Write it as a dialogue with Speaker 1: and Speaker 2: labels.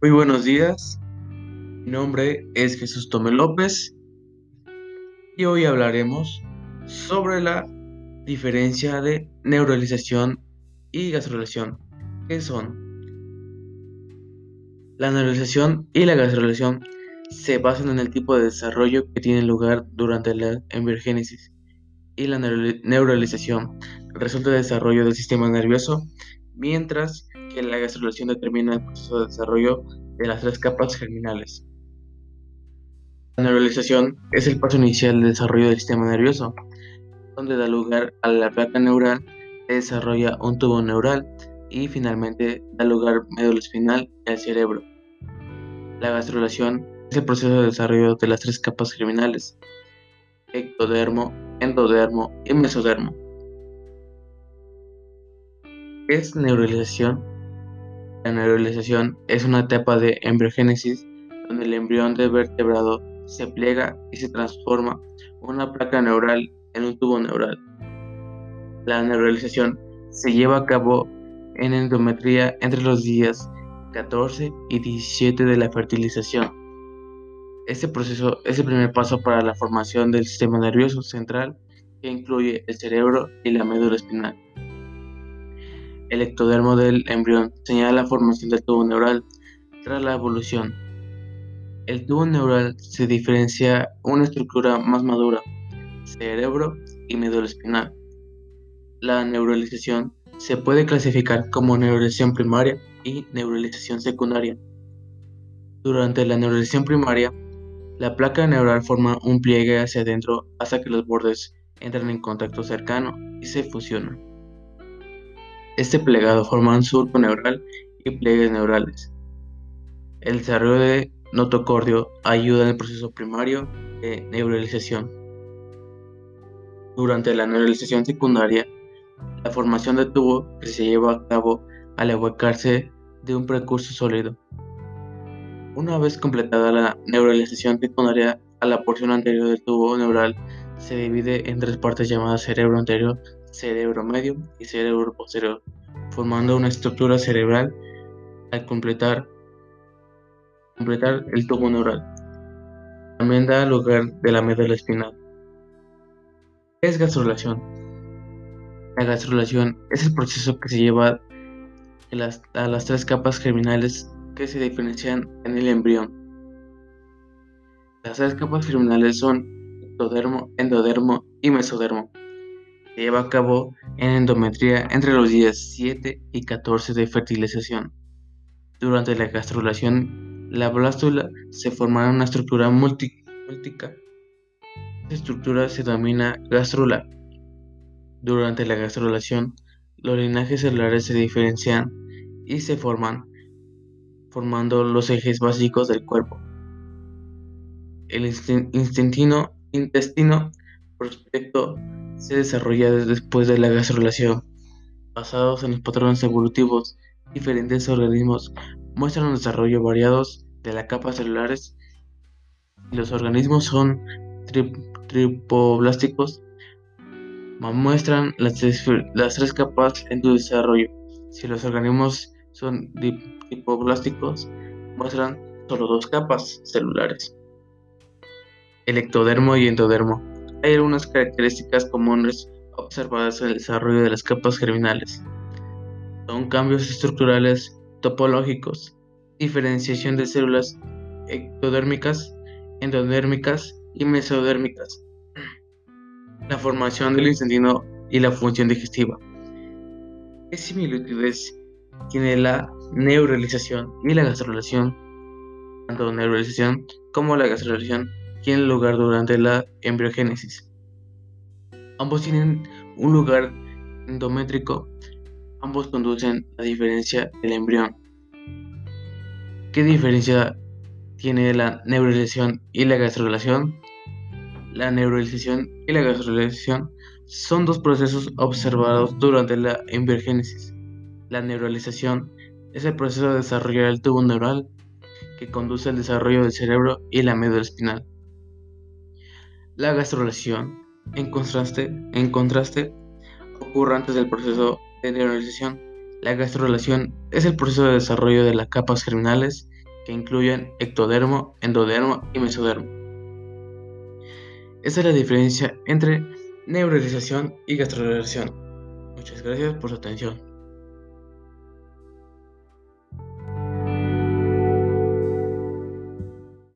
Speaker 1: Muy buenos días, mi nombre es Jesús Tome López y hoy hablaremos sobre la diferencia de neuralización y gastrulación. ¿Qué son? La neuralización y la gastrulación se basan en el tipo de desarrollo que tiene lugar durante la embriogénesis y la neuralización resulta del desarrollo del sistema nervioso, mientras la gastrulación determina el proceso de desarrollo de las tres capas germinales. La neuralización es el paso inicial del desarrollo del sistema nervioso, donde da lugar a la placa neural que desarrolla un tubo neural y finalmente da lugar médula espinal y al cerebro. La gastrulación es el proceso de desarrollo de las tres capas germinales, ectodermo, endodermo y mesodermo. ¿Qué es neuralización? La neuralización es una etapa de embriogénesis donde el embrión de vertebrado se pliega y se transforma una placa neural en un tubo neural. La neuralización se lleva a cabo en endometría entre los días 14 y 17 de la fertilización. Este proceso es el primer paso para la formación del sistema nervioso central que incluye el cerebro y la médula espinal. El ectodermo del embrión señala la formación del tubo neural tras la evolución. El tubo neural se diferencia una estructura más madura, cerebro y médula espinal. La neuralización se puede clasificar como neuralización primaria y neuralización secundaria. Durante la neuralización primaria, la placa neural forma un pliegue hacia adentro hasta que los bordes entran en contacto cercano y se fusionan. Este plegado forma un surco neural y pliegues neurales. El desarrollo de notocordio ayuda en el proceso primario de neuralización. Durante la neuralización secundaria, la formación de tubo que se lleva a cabo al evocarse de un precurso sólido. Una vez completada la neuralización secundaria a la porción anterior del tubo neural, se divide en tres partes llamadas cerebro anterior, cerebro medio y cerebro posterior, formando una estructura cerebral al completar, completar el tubo neural. También da lugar de la médula espinal. ¿Qué es gastrulación? La gastrulación es el proceso que se lleva a las, tres capas germinales que se diferencian en el embrión. Las tres capas germinales son ectodermo, endodermo y mesodermo lleva a cabo en endometría entre los días 7 y 14 de fertilización. Durante la gastrulación, la blástula se forma una estructura múltica. Esta estructura se denomina gastrula. Durante la gastrulación, los linajes celulares se diferencian y se forman, formando los ejes básicos del cuerpo. El intestino, intestino prospecto se desarrolla después de la gastrulación. Basados en los patrones evolutivos, diferentes organismos muestran un desarrollo variados de las capas celulares. Los organismos son tripoblásticos, muestran las tres, capas en su desarrollo. Si los organismos son tripoblásticos, muestran solo dos capas celulares. El ectodermo y endodermo hay algunas características comunes observadas en el desarrollo de las capas germinales. Son cambios estructurales topológicos, diferenciación de células ectodérmicas, endodérmicas y mesodérmicas, la formación del intestino y la función digestiva. ¿Qué similitudes tiene la neuralización y la gastrulación? Tanto neuralización como la gastrulación tienen lugar durante la embriogénesis. Ambos tienen un lugar endométrico, ambos conducen a diferencia del embrión. ¿Qué diferencia tiene la neuralización y la gastrulación? La neuralización y la gastrulación son dos procesos observados durante la embriogénesis. La neuralización es el proceso de desarrollar el tubo neural que conduce al desarrollo del cerebro y la médula espinal. La gastrulación, en contraste, ocurre antes del proceso de neuralización. La gastrulación es el proceso de desarrollo de las capas germinales que incluyen ectodermo, endodermo y mesodermo. Esa es la diferencia entre neuralización y gastrulación. Muchas gracias por su atención.